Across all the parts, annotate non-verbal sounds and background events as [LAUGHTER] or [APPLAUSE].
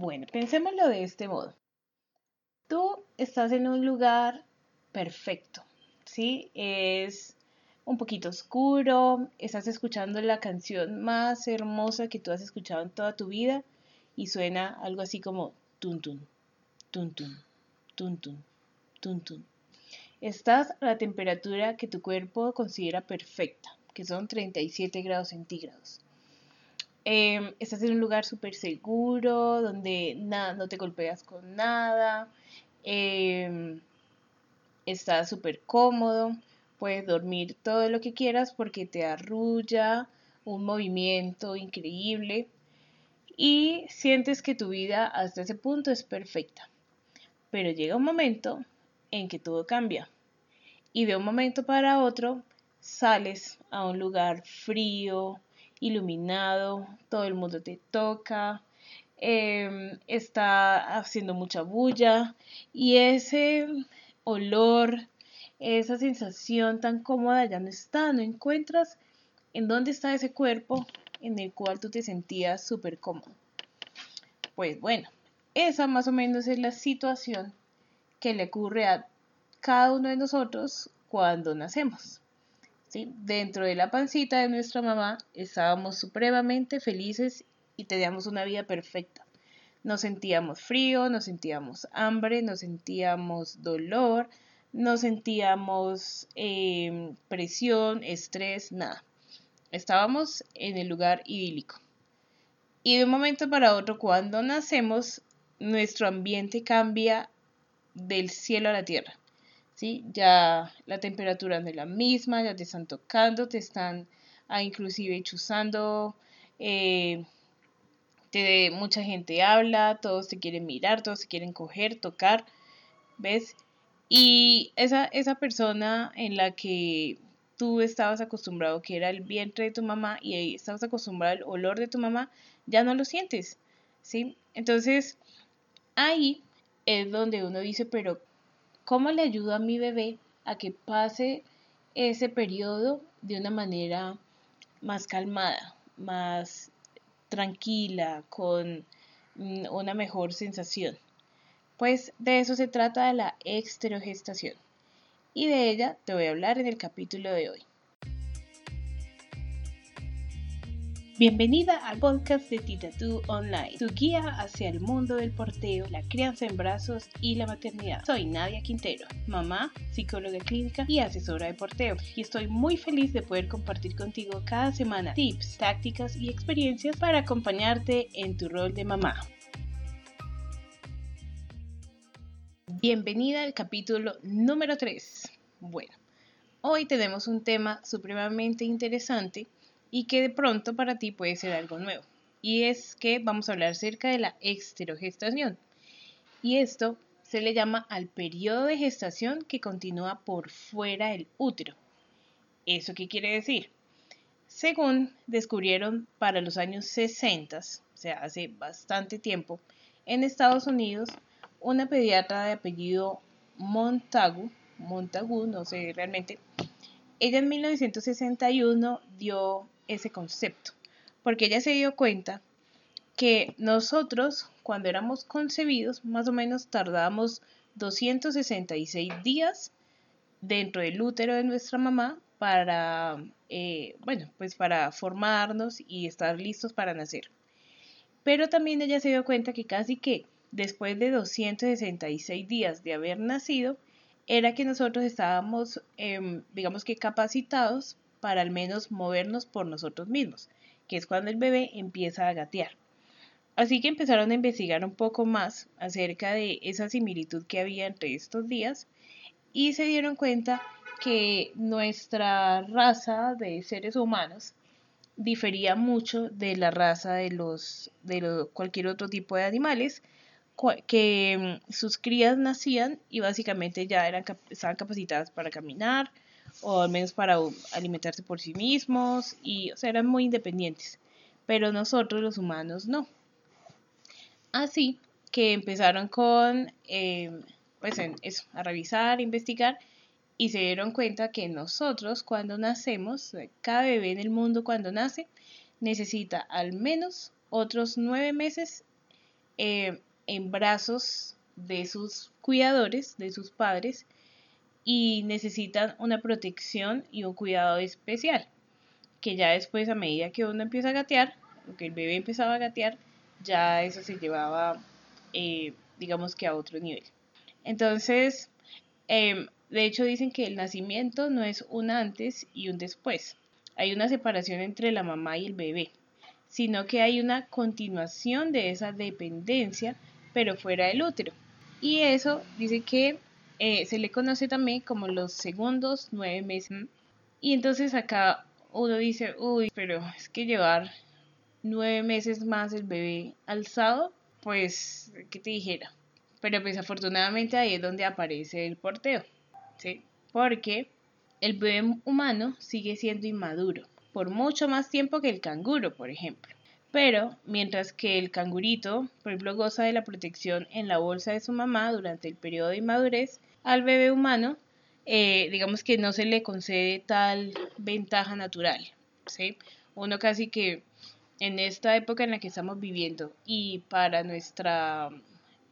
Bueno, pensémoslo de este modo. Tú estás en un lugar perfecto, ¿sí? Es un poquito oscuro, estás escuchando la canción más hermosa que tú has escuchado en toda tu vida y suena algo así como tun tun, tun tun, tun tun, tun tun. Estás a la temperatura que tu cuerpo considera perfecta, que son 37 grados centígrados. Em, estás en un lugar súper seguro, donde nada, no te golpeas con nada. Em, estás súper cómodo. Puedes dormir todo lo que quieras porque te arrulla un movimiento increíble y sientes que tu vida hasta ese punto es perfecta. Pero llega un momento en que todo cambia y de un momento para otro sales a un lugar frío, iluminado, todo el mundo te toca, em, está haciendo mucha bulla y ese olor, esa sensación tan cómoda ya no está, no encuentras en dónde está ese cuerpo en el cual tú te sentías súper cómodo. Pues bueno, esa más o menos es la situación que le ocurre a cada uno de nosotros cuando nacemos. Dentro de la pancita de nuestra mamá estábamos supremamente felices y teníamos una vida perfecta. Nos sentíamos frío, nos sentíamos hambre, nos sentíamos dolor, nos sentíamos em, presión, estrés, nada. Estábamos en el lugar idílico. Y de un momento para otro, cuando nacemos, nuestro ambiente cambia del cielo a la tierra. Ya la temperatura no es la misma, ya te están tocando, te están ah, inclusive chuzando, eh, mucha gente habla, todos te quieren mirar, todos te quieren coger, tocar, ¿ves? Y esa, esa persona en la que tú estabas acostumbrado, que era el vientre de tu mamá, y ahí estabas acostumbrado al olor de tu mamá, ya no lo sientes, ¿sí? Entonces, ahí es donde uno dice, pero ¿Cómo le ayudo a mi bebé a que pase ese periodo de una manera más calmada, más tranquila, con mm, una mejor sensación? Pues de eso se trata la exterogestación. Y de ella te voy a hablar en el capítulo de hoy. Bienvenida al podcast de Titatú Online, tu guía hacia el mundo del porteo, la crianza en brazos y la maternidad. Soy Nadia Quintero, mamá, psicóloga clínica y asesora de porteo, y estoy muy feliz de poder compartir contigo cada semana tips, tácticas y experiencias para acompañarte en tu rol de mamá. Bienvenida al capítulo número 3. Bueno, hoy tenemos un tema supremamente interesante y que de pronto para ti puede ser algo nuevo. Y es que vamos a hablar acerca de la exterogestación. Y esto se le llama al periodo de gestación que continúa por fuera del útero. ¿Eso qué quiere decir? Según descubrieron para los años 60, o sea, hace bastante tiempo, en Estados Unidos, una pediatra de apellido Montagu, Montagu, no sé realmente, ella en 1961 dio ese concepto, porque ella se dio cuenta que nosotros, cuando éramos concebidos, más o menos tardábamos 266 días dentro del útero de nuestra mamá para, eh, bueno, pues para formarnos y estar listos para nacer. Pero también ella se dio cuenta que casi que después de 266 días de haber nacido, era que nosotros estábamos, em, digamos que capacitados para al menos movernos por nosotros mismos, que es cuando el bebé empieza a gatear. Así que empezaron a investigar un poco más acerca de esa similitud que había entre estos días y se dieron cuenta que nuestra raza de seres humanos difería mucho de la raza de los de cualquier otro tipo de animales que mm, sus crías nacían y básicamente ya eran estaban capacitadas para caminar, o al menos para alimentarse por sí mismos y o sea, eran muy independientes, pero nosotros los humanos no. Así que empezaron con, em, pues eso, a revisar, investigar y se dieron cuenta que nosotros cuando nacemos, cada bebé en el mundo cuando nace, necesita al menos otros nueve meses eh, en brazos de sus cuidadores, de sus padres, y necesitan una protección y un cuidado especial, que ya después a medida que uno empieza a gatear, o que el bebé empezaba a gatear, ya eso se llevaba, eh, digamos que a otro nivel. Entonces, em, de hecho dicen que el nacimiento no es un antes y un después. Hay una separación entre la mamá y el bebé, sino que hay una continuación de esa dependencia, pero fuera del útero. Y eso dice que eh, se le conoce también como los segundos nueve meses. Y entonces acá uno dice, uy, pero es que llevar nueve meses más el bebé alzado, pues, ¿qué te dijera? Pero pues afortunadamente ahí es donde aparece el porteo, ¿sí? Porque el bebé humano sigue siendo inmaduro, por mucho más tiempo que el canguro, por ejemplo. Pero mientras que el cangurito, por ejemplo, goza de la protección en la bolsa de su mamá durante el periodo de inmadurez, al bebé humano, eh, digamos que no se le concede tal ventaja natural. ¿sí? Uno casi que en esta época en la que estamos viviendo y para nuestra,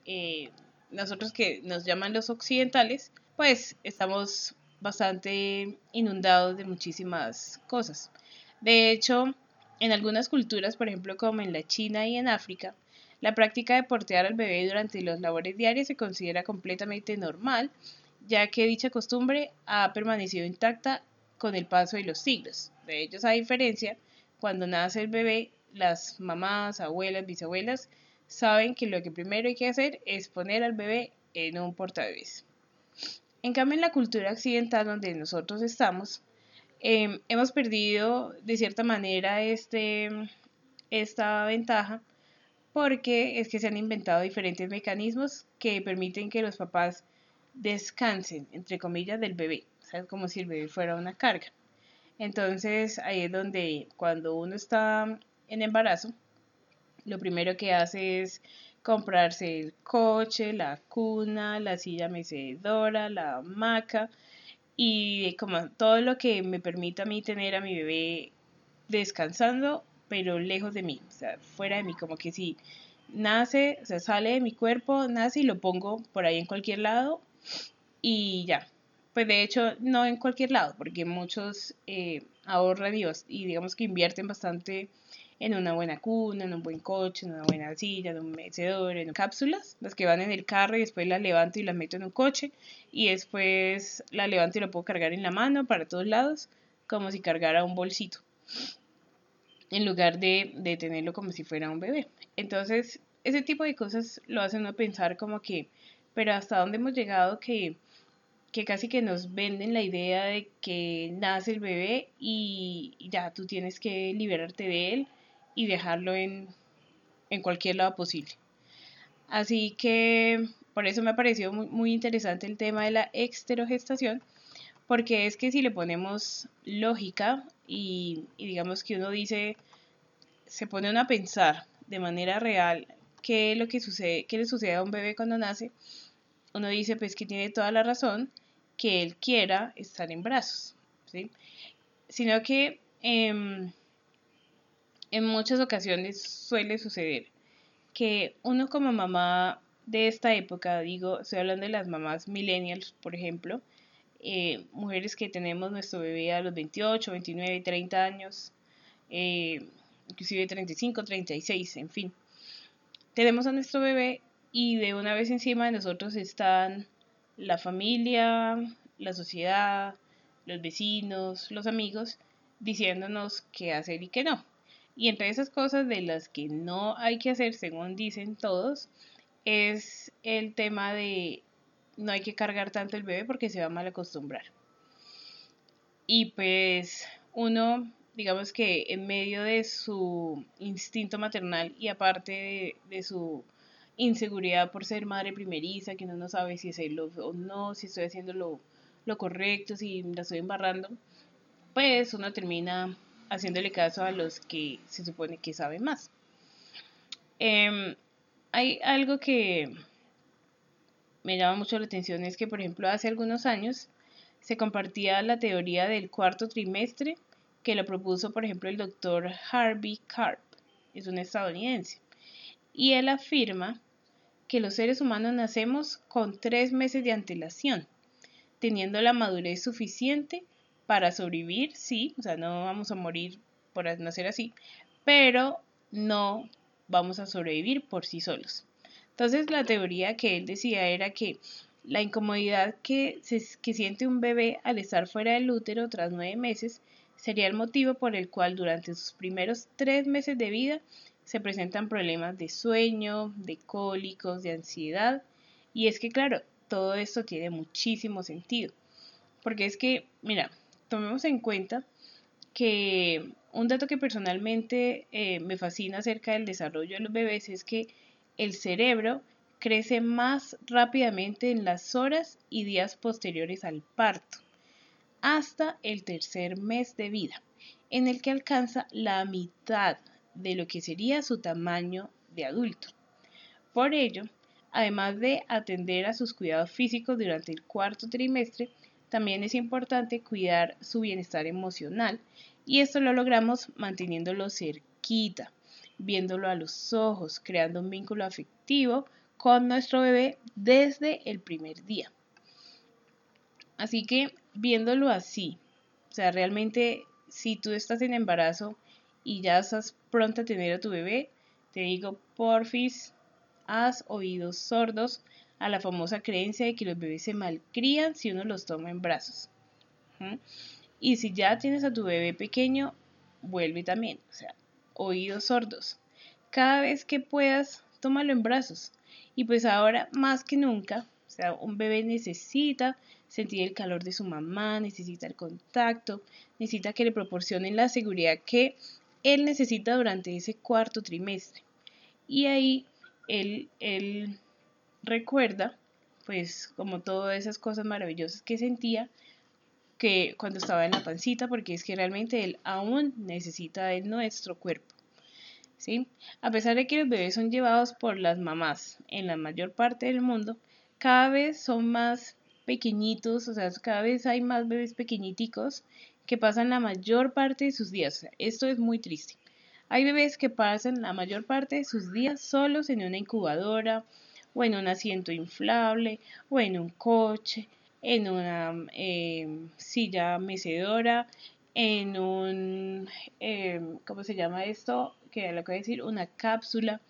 eh, nosotros que nos llaman los occidentales, pues estamos bastante inundados de muchísimas cosas. De hecho, en algunas culturas, por ejemplo como en la China y en África, la práctica de portear al bebé durante los labores diarias se considera completamente normal, ya que dicha costumbre ha permanecido intacta con el paso de los siglos. De ellos, a diferencia, cuando nace el bebé, las mamás, abuelas, bisabuelas saben que lo que primero hay que hacer es poner al bebé en un portabebés. En cambio, en la cultura occidental donde nosotros estamos, em, hemos perdido de cierta manera este, esta ventaja porque es que se han inventado diferentes mecanismos que permiten que los papás descansen, entre comillas, del bebé, o como si el bebé fuera una carga. Entonces ahí es donde cuando uno está en embarazo, lo primero que hace es comprarse el coche, la cuna, la silla mecedora, la hamaca y como todo lo que me permita a mí tener a mi bebé descansando pero lejos de mí, o sea, fuera de mí, como que si nace, o sea, sale de mi cuerpo, nace y lo pongo por ahí en cualquier lado y ya. Pues de hecho, no en cualquier lado, porque muchos eh, ahorran y, y digamos que invierten bastante en una buena cuna, en un buen coche, en una buena silla, en un mecedor, en cápsulas, las que van en el carro y después las levanto y las meto en un coche y después la levanto y la puedo cargar en la mano para todos lados, como si cargara un bolsito en lugar de, de tenerlo como si fuera un bebé. Entonces, ese tipo de cosas lo hacen uno pensar como que, pero hasta dónde hemos llegado que, que casi que nos venden la idea de que nace el bebé y ya tú tienes que liberarte de él y dejarlo en, en cualquier lado posible. Así que por eso me ha parecido muy, muy interesante el tema de la exterogestación, porque es que si le ponemos lógica y, digamos que uno dice, se pone uno a pensar de manera real qué es lo que sucede, qué le sucede a un bebé cuando nace, uno dice pues que tiene toda la razón que él quiera estar en brazos, ¿sí? Sino que em, en muchas ocasiones suele suceder que uno como mamá de esta época, digo, estoy hablando de las mamás millennials, por ejemplo, eh, mujeres que tenemos nuestro bebé a los 28, 29, 30 años, eh, inclusive 35, 36, en fin. Tenemos a nuestro bebé y de una vez encima de nosotros están la familia, la sociedad, los vecinos, los amigos, diciéndonos qué hacer y qué no. Y entre esas cosas de las que no hay que hacer, según dicen todos, es el tema de no hay que cargar tanto el bebé porque se va a mal acostumbrar. Y pues uno, digamos que en medio de su instinto maternal y aparte de, su inseguridad por ser madre primeriza, que uno no sabe si es él o no, si estoy haciendo lo, correcto, si la estoy embarrando, pues uno termina haciéndole caso a los que se supone que saben más. Em, hay algo que, me llama mucho la atención es que, por ejemplo, hace algunos años se compartía la teoría del cuarto trimestre que lo propuso, por ejemplo, el doctor Harvey Karp, es un estadounidense. y él afirma que los seres humanos nacemos con tres meses de antelación, teniendo la madurez suficiente para sobrevivir, sí, o sea, no vamos a morir por nacer así, pero no vamos a sobrevivir por sí solos. Entonces la teoría que él decía era que la incomodidad que, que siente un bebé al estar fuera del útero tras nueve meses sería el motivo por el cual durante sus primeros tres meses de vida se presentan problemas de sueño, de cólicos, de ansiedad. Y es que, claro, todo esto tiene muchísimo sentido. Porque es que, mira, tomemos en cuenta que un dato que personalmente eh, me fascina acerca del desarrollo de los bebés es que el cerebro crece más rápidamente en las horas y días posteriores al parto, hasta el tercer mes de vida, en el que alcanza la mitad de lo que sería su tamaño de adulto. Por ello, además de atender a sus cuidados físicos durante el cuarto trimestre, también es importante cuidar su bienestar emocional y esto lo logramos manteniéndolo cerquita, viéndolo a los ojos, creando un vínculo afectivo con nuestro bebé desde el primer día. Así que viéndolo así, o sea, realmente si tú estás en embarazo y ya estás pronta a tener a tu bebé, te digo, porfis, haz oídos sordos a la famosa creencia de que los bebés se malcrían si uno los toma en brazos. Y si ya tienes a tu bebé pequeño, vuelve también, o sea, oídos sordos. Cada vez que puedas, tómalo en brazos. Y pues ahora más que nunca, o sea, un bebé necesita sentir el calor de su mamá, necesita el contacto, necesita que le proporcionen la seguridad que él necesita durante ese cuarto trimestre. Y ahí él, él recuerda, pues como todas esas cosas maravillosas que sentía que cuando estaba en la pancita, porque es que realmente él aún necesita de nuestro cuerpo. A pesar de que los bebés son llevados por las mamás en la mayor parte del mundo, cada vez son más pequeñitos, o sea, cada vez hay más bebés pequeñiticos que pasan la mayor parte de sus días. esto es muy triste. Hay bebés que pasan la mayor parte de sus días solos en una incubadora, o en un asiento inflable, o en un coche, en una em, silla mecedora, en un, em, ¿cómo se llama esto? que lo que voy a decir, una cápsula,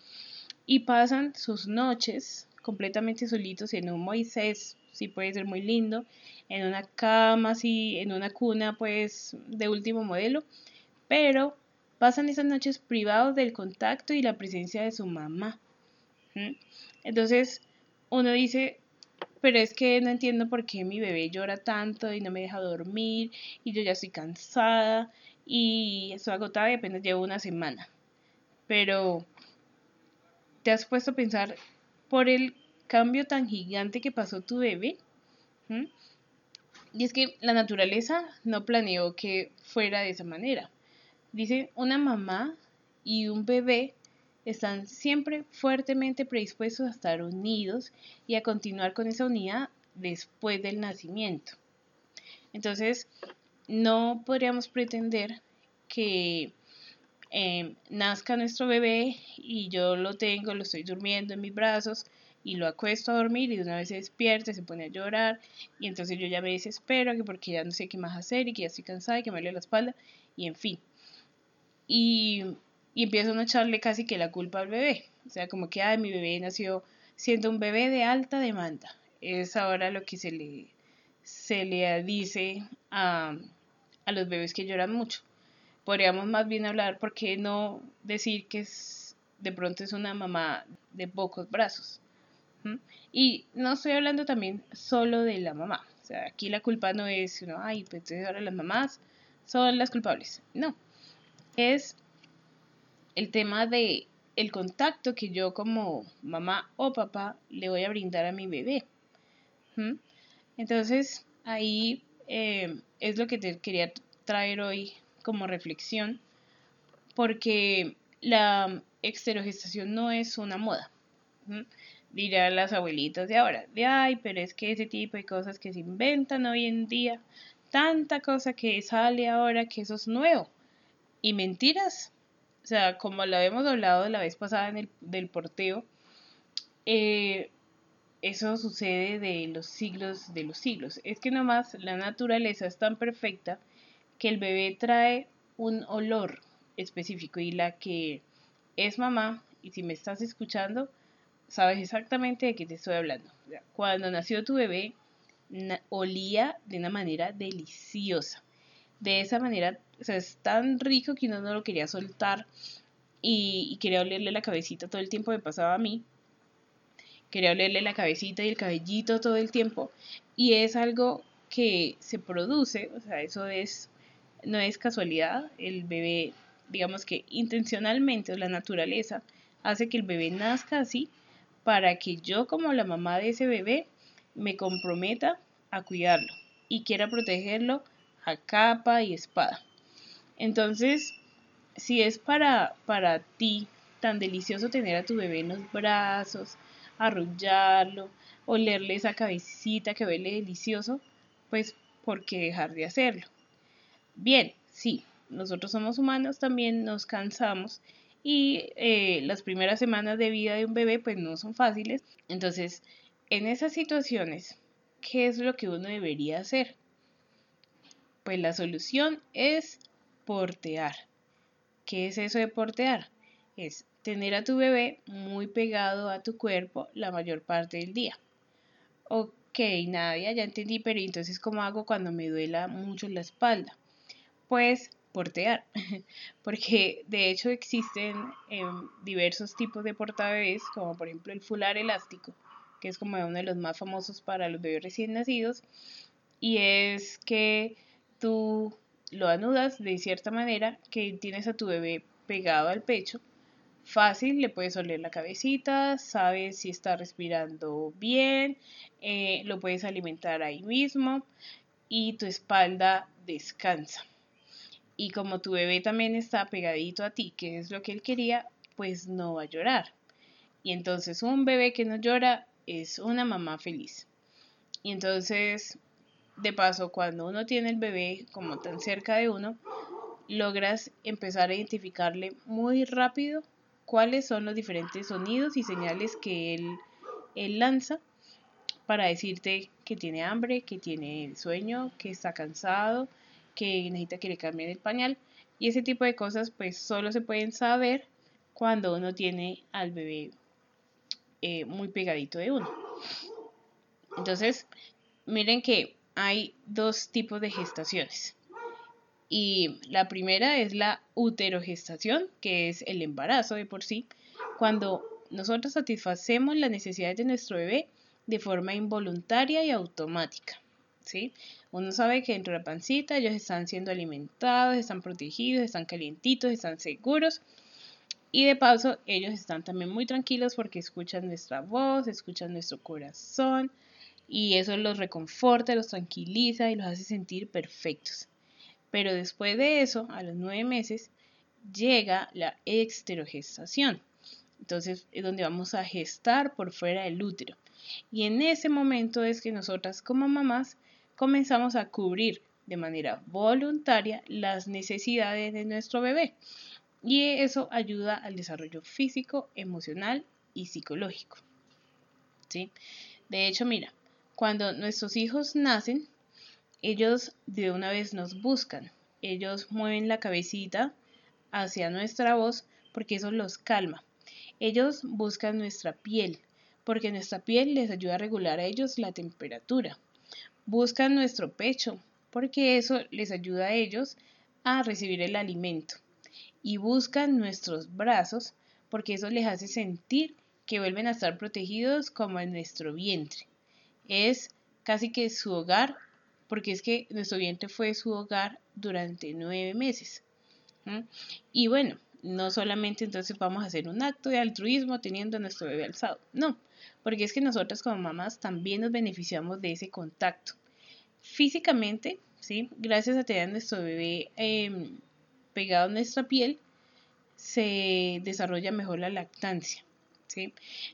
y pasan sus noches completamente solitos en un Moisés, sí puede ser muy lindo, en una cama, así, en una cuna, pues, de último modelo, pero pasan esas noches privados del contacto y la presencia de su mamá. Entonces, uno dice, pero es que no entiendo por qué mi bebé llora tanto y no me deja dormir y yo ya estoy cansada y estoy agotada y apenas llevo una semana pero ¿te has puesto a pensar por el cambio tan gigante que pasó tu bebé? ¿Mm? Y es que la naturaleza no planeó que fuera de esa manera. Dice, una mamá y un bebé están siempre fuertemente predispuestos a estar unidos y a continuar con esa unidad después del nacimiento. Entonces, no podríamos pretender que Em, nazca nuestro bebé y yo lo tengo, lo estoy durmiendo en mis brazos y lo acuesto a dormir y de una vez se despierta, se pone a llorar y entonces yo ya me desespero que porque ya no sé qué más hacer y que ya estoy cansada y que me duele la espalda y en fin. Y, y empiezo a echarle casi que la culpa al bebé. O sea, como que, ay, mi bebé nació siendo un bebé de alta demanda. Es ahora lo que se le, se le dice a, a los bebés que lloran mucho podríamos más bien hablar, ¿por qué no decir que de pronto es una mamá de pocos brazos? Y no estoy hablando también solo de la mamá. O sea, aquí la culpa no es, ¿no? ay, pues entonces ahora las mamás son las culpables. No. Es el tema de el contacto que yo como mamá o papá le voy a brindar a mi bebé. Entonces, ahí eh, es lo que te quería traer hoy como reflexión, porque la exterogestación no es una moda. Dirán las abuelitas de ahora, de ay, pero es que ese tipo de cosas que se inventan hoy en día, tanta cosa que sale ahora que eso es nuevo. Y mentiras, sea, como lo habíamos hablado la vez pasada en el del porteo, eh, eso sucede de los siglos de los siglos. Es que nomás la naturaleza es tan perfecta que el bebé trae un olor específico y la que es mamá, y si me estás escuchando, sabes exactamente de qué te estoy hablando. Cuando nació tu bebé, olía de una manera deliciosa. De esa manera, o sea, es tan rico que uno no lo quería soltar y, y quería olerle la cabecita todo el tiempo, me pasaba a mí quería olerle la cabecita y el cabellito todo el tiempo. Y es algo que se produce, o sea, eso es, no es casualidad, el bebé, digamos que intencionalmente, o la naturaleza, hace que el bebé nazca así para que yo como la mamá de ese bebé me comprometa a cuidarlo y quiera protegerlo a capa y espada. Entonces, si es para, para ti tan delicioso tener a tu bebé en los brazos, arrullarlo, olerle esa cabecita que huele delicioso, pues ¿por qué dejar de hacerlo? Bien, sí, nosotros somos humanos, también nos cansamos y eh, las primeras semanas de vida de un bebé pues no son fáciles. Entonces, en esas situaciones, ¿qué es lo que uno debería hacer? Pues la solución es portear. ¿Qué es eso de portear? Es tener a tu bebé muy pegado a tu cuerpo la mayor parte del día. Ok, Nadia, ya entendí, pero entonces ¿cómo hago cuando me duela mucho la espalda? Pues portear, [LAUGHS] porque de hecho existen em, diversos tipos de portabebés, como por ejemplo el fular elástico, que es como uno de los más famosos para los bebés recién nacidos, y es que tú lo anudas de cierta manera que tienes a tu bebé pegado al pecho fácil, le puedes oler la cabecita, sabes si está respirando bien, eh, lo puedes alimentar ahí mismo y tu espalda descansa. Y como tu bebé también está pegadito a ti, que es lo que él quería, pues no va a llorar. Y entonces un bebé que no llora es una mamá feliz. Y entonces, de paso, cuando uno tiene el bebé como tan cerca de uno, logras empezar a identificarle muy rápido cuáles son los diferentes sonidos y señales que él, lanza para decirte que tiene hambre, que tiene sueño, que está cansado, que necesita que le cambien el pañal. Y ese tipo de cosas pues solo se pueden saber cuando uno tiene al bebé eh, muy pegadito de uno. Entonces, miren que hay dos tipos de gestaciones. Y la primera es la uterogestación, que es el embarazo de por sí, cuando nosotros satisfacemos las necesidades de nuestro bebé de forma involuntaria y automática. ¿sí? Uno sabe que dentro de la pancita ellos están siendo alimentados, están protegidos, están calientitos, están seguros. Y de paso, ellos están también muy tranquilos porque escuchan nuestra voz, escuchan nuestro corazón y eso los reconforta, los tranquiliza y los hace sentir perfectos. Pero después de eso, a los nueve meses, llega la exterogestación. Entonces es donde vamos a gestar por fuera del útero. Y en ese momento es que nosotras como mamás comenzamos a cubrir de manera voluntaria las necesidades de nuestro bebé. Y eso ayuda al desarrollo físico, emocional y psicológico. ¿Sí? De hecho, mira, cuando nuestros hijos nacen, ellos de una vez nos buscan, ellos mueven la cabecita hacia nuestra voz porque eso los calma. Ellos buscan nuestra piel porque nuestra piel les ayuda a regular a ellos la temperatura. Buscan nuestro pecho porque eso les ayuda a ellos a recibir el alimento. Y buscan nuestros brazos porque eso les hace sentir que vuelven a estar protegidos como en nuestro vientre. Es casi que su hogar porque es que nuestro vientre fue su hogar durante nueve meses. Y bueno, no solamente entonces vamos a hacer un acto de altruismo teniendo a nuestro bebé alzado, no, porque es que nosotras como mamás también nos beneficiamos de ese contacto. Físicamente, ¿sí? gracias a tener a nuestro bebé em, pegado a nuestra piel, se desarrolla mejor la lactancia.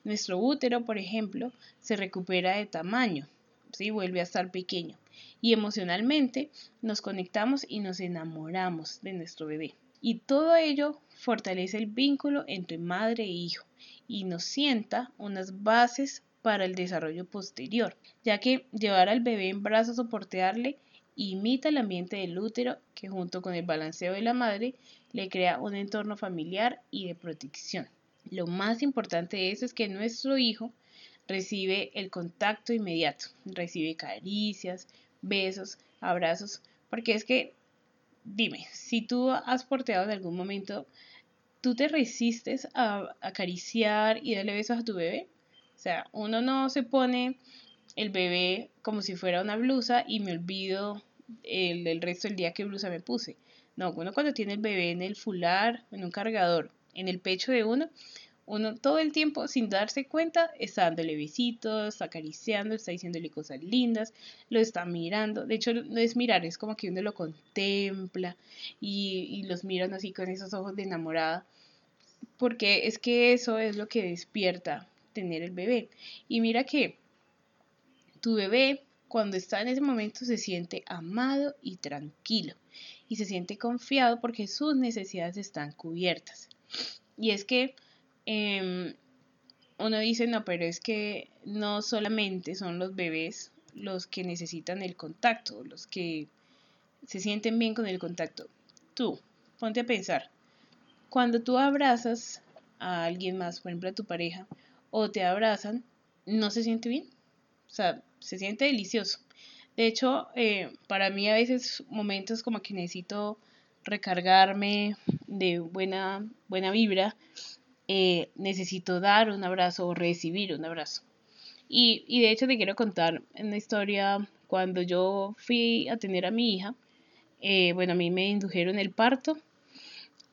Nuestro útero, por ejemplo, se recupera de tamaño, ¿sí? vuelve a estar pequeño y emocionalmente nos conectamos y nos enamoramos de nuestro bebé. Y todo ello fortalece el vínculo entre madre e hijo y nos sienta unas bases para el desarrollo posterior, ya que llevar al bebé en brazos o portearle imita el ambiente del útero que junto con el balanceo de la madre le crea un entorno familiar y de protección. Lo más importante de eso es que nuestro hijo recibe el contacto inmediato, recibe caricias, besos, abrazos, porque es que, dime, si tú has porteado en algún momento, ¿tú te resistes a acariciar y darle besos a tu bebé? O sea, uno no se pone el bebé como si fuera una blusa y me olvido el, resto del día qué blusa me puse. No, uno cuando tiene el bebé en el fular, en un cargador, en el pecho de uno, uno todo el tiempo, sin darse cuenta, está dándole besitos, está acariciando, está diciéndole cosas lindas, lo está mirando. De hecho, no es mirar, es como que uno lo contempla y, los miran así con esos ojos de enamorada. Porque es que eso es lo que despierta tener el bebé. Y mira que tu bebé, cuando está en ese momento, se siente amado y tranquilo. Y se siente confiado porque sus necesidades están cubiertas. Y es que Em, uno dice, no, pero es que no solamente son los bebés los que necesitan el contacto, los que se sienten bien con el contacto. Tú, ponte a pensar, cuando tú abrazas a alguien más, por ejemplo a tu pareja, o te abrazan, ¿no se siente bien? O sea, se siente delicioso. De hecho, eh, para mí a veces momentos como que necesito recargarme de buena, buena vibra eh, necesito dar un abrazo o recibir un abrazo. Y, y de hecho te quiero contar una historia cuando yo fui a tener a mi hija. Eh, bueno, a mí me indujeron el parto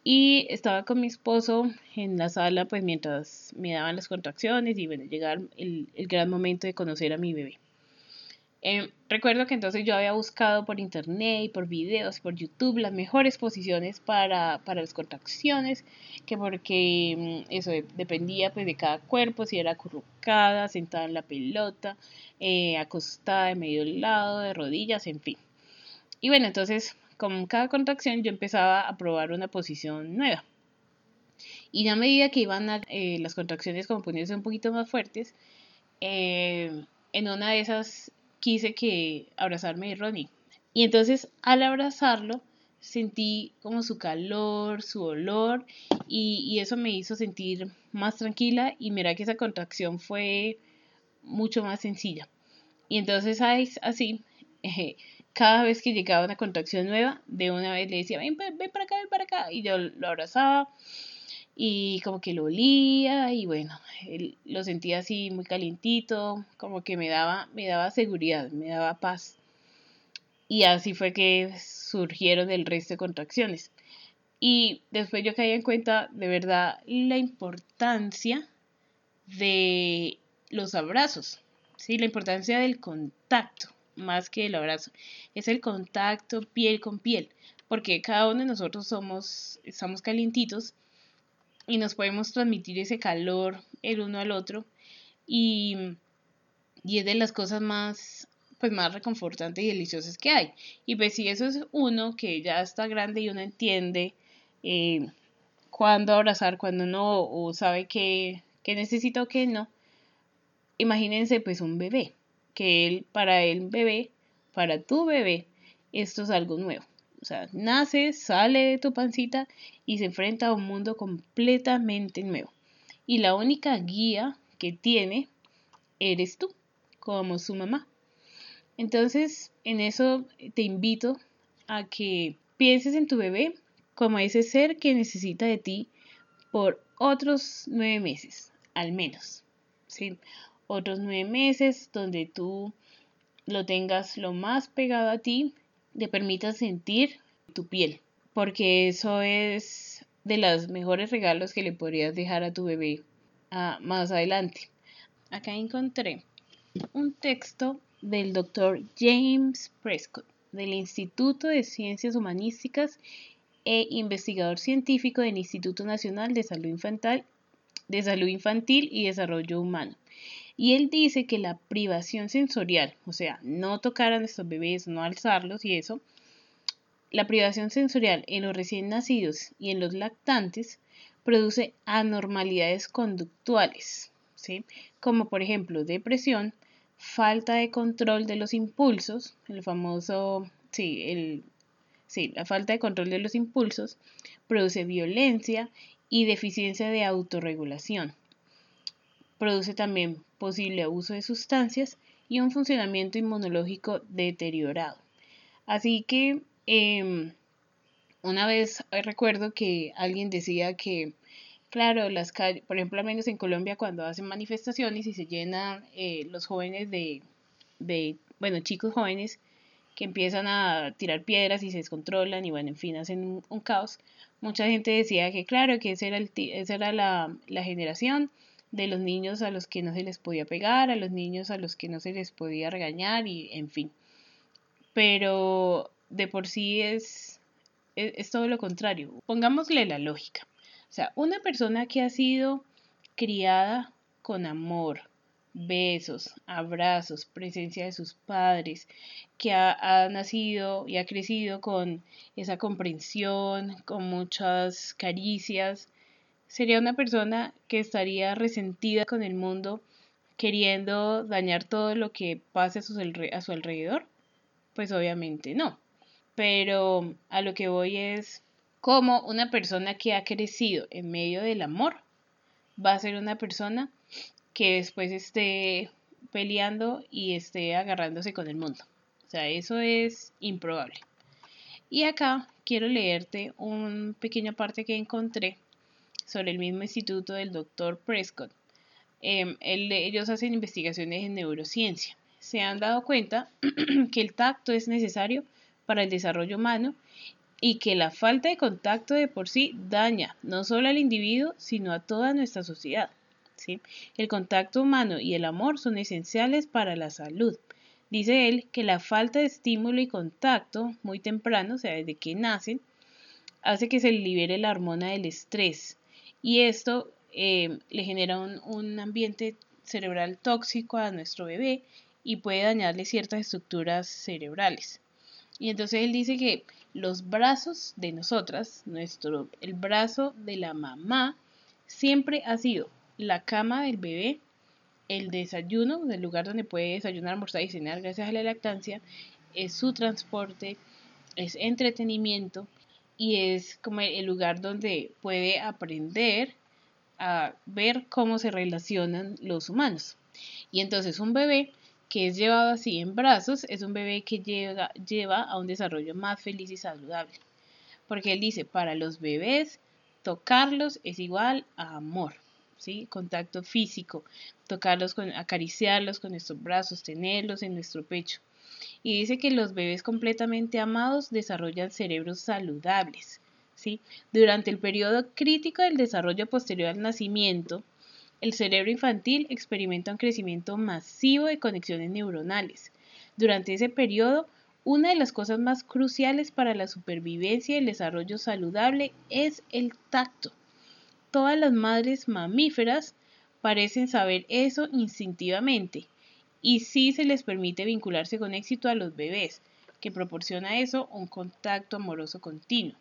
y estaba con mi esposo en la sala pues mientras me daban las contracciones y bueno, llegar el, el gran momento de conocer a mi bebé. Em, recuerdo que entonces yo había buscado por internet y por videos, por YouTube, las mejores posiciones para, para las contracciones, que porque mm, eso dependía pues de cada cuerpo, si era acurrucada, sentada en la pelota, eh, acostada de medio lado, de rodillas, en fin. Y bueno, entonces con cada contracción yo empezaba a probar una posición nueva. Y a medida que iban eh, las contracciones como poniéndose un poquito más fuertes, eh, en una de esas quise que abrazarme de Ronnie. Y entonces al abrazarlo sentí como su calor, su olor y, eso me hizo sentir más tranquila y mira que esa contracción fue mucho más sencilla. Y entonces así, cada vez que llegaba una contracción nueva, de una vez le decía, ven, ven para acá, ven para acá, y yo lo abrazaba y como que lo olía y bueno, lo sentía así muy calientito, como que me daba, me daba seguridad, me daba paz. Y así fue que surgieron el resto de contracciones. Y después yo caí en cuenta de verdad la importancia de los abrazos, ¿sí? la importancia del contacto, más que el abrazo. Es el contacto piel con piel, porque cada uno de nosotros somos, estamos calientitos y nos podemos transmitir ese calor el uno al otro y, y es de las cosas más pues más reconfortantes y deliciosas que hay. Y pues si eso es uno que ya está grande y uno entiende eh, cuándo abrazar, cuándo no, o sabe que, que necesita o que no, imagínense pues un bebé, que él, para el bebé, para tu bebé, esto es algo nuevo. O sea, nace, sale de tu pancita y se enfrenta a un mundo completamente nuevo. Y la única guía que tiene eres tú, como su mamá. Entonces, en eso te invito a que pienses en tu bebé como ese ser que necesita de ti por otros nueve meses, al menos. ¿sí? Otros nueve meses donde tú lo tengas lo más pegado a ti te permita sentir tu piel, porque eso es de los mejores regalos que le podrías dejar a tu bebé ah, más adelante. Acá encontré un texto del doctor James Prescott del Instituto de Ciencias Humanísticas e investigador científico del Instituto Nacional de Salud de Salud Infantil y Desarrollo Humano. Y él dice que la privación sensorial, o sea, no tocar a nuestros bebés, no alzarlos y eso, la privación sensorial en los recién nacidos y en los lactantes produce anormalidades conductuales, ¿sí? como por ejemplo depresión, falta de control de los impulsos, el famoso, sí, el, sí, la falta de control de los impulsos produce violencia y deficiencia de autorregulación. Produce también posible abuso de sustancias y un funcionamiento inmunológico deteriorado. Así que em, una vez recuerdo que alguien decía que, claro, las calles, por ejemplo, al menos en Colombia, cuando hacen manifestaciones y se llenan eh, los jóvenes de, bueno, chicos jóvenes que empiezan a tirar piedras y se descontrolan y, bueno, en fin, hacen un, caos. Mucha gente decía que, claro, que esa era, esa era la, la generación de los niños a los que no se les podía pegar, a los niños a los que no se les podía regañar y en fin. Pero de por sí es, es, todo lo contrario. Pongámosle la lógica. O sea, una persona que ha sido criada con amor, besos, abrazos, presencia de sus padres, que ha, ha, nacido y ha crecido con esa comprensión, con muchas caricias, sería una persona que estaría resentida con el mundo, queriendo dañar todo lo que pase a su, alrededor? Pues obviamente no. Pero a lo que voy es cómo una persona que ha crecido en medio del amor va a ser una persona que después esté peleando y esté agarrándose con el mundo. O sea, eso es improbable. Y acá quiero leerte una pequeña parte que encontré sobre el mismo instituto del doctor Prescott. Em, ellos hacen investigaciones en neurociencia. Se han dado cuenta [CLEARS THROAT] que el tacto es necesario para el desarrollo humano y que la falta de contacto de por sí daña no solo al individuo, sino a toda nuestra sociedad. ¿sí? El contacto humano y el amor son esenciales para la salud. Dice él que la falta de estímulo y contacto muy temprano, o sea, desde que nacen, hace que se libere la hormona del estrés, y esto eh, le genera un, ambiente cerebral tóxico a nuestro bebé y puede dañarle ciertas estructuras cerebrales. Y entonces él dice que los brazos de nosotras, nuestro, el brazo de la mamá, siempre ha sido la cama del bebé, el desayuno, el lugar donde puede desayunar, almorzar y cenar gracias a la lactancia, es su transporte, es entretenimiento y es como el lugar donde puede aprender a ver cómo se relacionan los humanos. Y entonces un bebé que es llevado así en brazos es un bebé que lleva a un desarrollo más feliz y saludable. Porque él dice, para los bebés, tocarlos es igual a amor, ¿sí? Contacto físico, tocarlos, con, acariciarlos con nuestros brazos, tenerlos en nuestro pecho y dice que los bebés completamente amados desarrollan cerebros saludables. ¿sí? Durante el periodo crítico del desarrollo posterior al nacimiento, el cerebro infantil experimenta un crecimiento masivo de conexiones neuronales. Durante ese periodo, una de las cosas más cruciales para la supervivencia y el desarrollo saludable es el tacto. Todas las madres mamíferas parecen saber eso instintivamente y sí se les permite vincularse con éxito a los bebés, que proporciona eso un contacto amoroso continuo.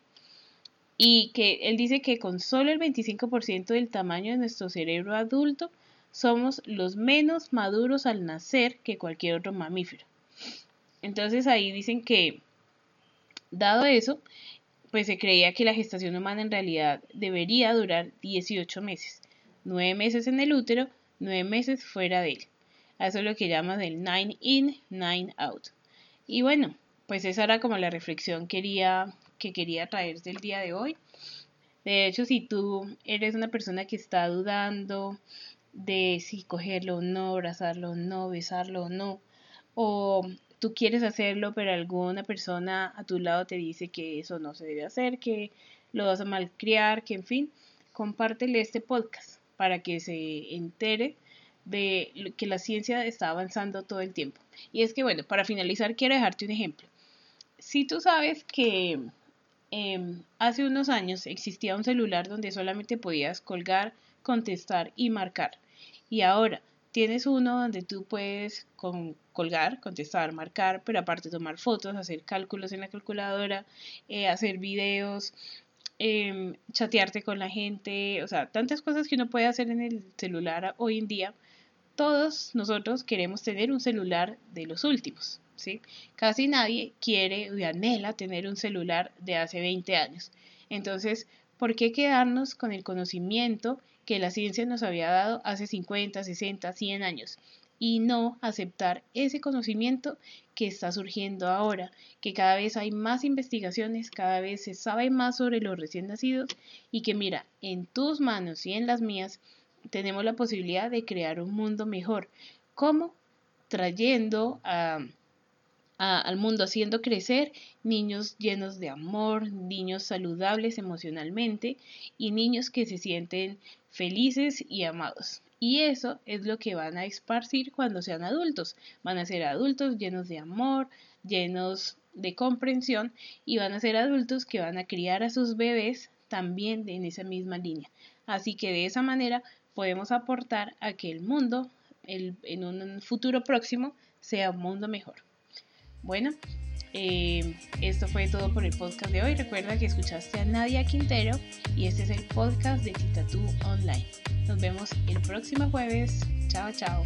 Y que él dice que con solo el 25% del tamaño de nuestro cerebro adulto somos los menos maduros al nacer que cualquier otro mamífero. Entonces ahí dicen que, dado eso, pues se creía que la gestación humana en realidad debería durar 18 meses, 9 meses en el útero, 9 meses fuera de él. Eso es lo que llaman el nine in, nine out. Y bueno, pues esa era como la reflexión quería, que quería traer del día de hoy. De hecho, si tú eres una persona que está dudando de si cogerlo o no, abrazarlo o no, besarlo o no, o tú quieres hacerlo, pero alguna persona a tu lado te dice que eso no se debe hacer, que lo vas a malcriar, que en fin, compártele este podcast para que se entere de que la ciencia está avanzando todo el tiempo. Y es que, bueno, para finalizar quiero dejarte un ejemplo. Si tú sabes que em, hace unos años existía un celular donde solamente podías colgar, contestar y marcar, y ahora tienes uno donde tú puedes colgar, contestar, marcar, pero aparte tomar fotos, hacer cálculos en la calculadora, eh, hacer videos, em, chatearte con la gente, o sea, tantas cosas que uno puede hacer en el celular hoy en día. Todos nosotros queremos tener un celular de los últimos, ¿sí? Casi nadie quiere o anhela tener un celular de hace 20 años. Entonces, ¿por qué quedarnos con el conocimiento que la ciencia nos había dado hace 50, 60, 100 años y no aceptar ese conocimiento que está surgiendo ahora, que cada vez hay más investigaciones, cada vez se sabe más sobre los recién nacidos y que mira, en tus manos y en las mías tenemos la posibilidad de crear un mundo mejor. ¿Cómo? Trayendo a al mundo, haciendo crecer niños llenos de amor, niños saludables emocionalmente y niños que se sienten felices y amados. Y eso es lo que van a esparcir cuando sean adultos. Van a ser adultos llenos de amor, llenos de comprensión y van a ser adultos que van a criar a sus bebés también en esa misma línea. Así que de esa manera podemos aportar a que el mundo en un futuro próximo sea un mundo mejor. Bueno, eh, esto fue todo por el podcast de hoy. Recuerda que escuchaste a Nadia Quintero y este es el podcast de Titatú Online. Nos vemos el próximo jueves. Chao, chao.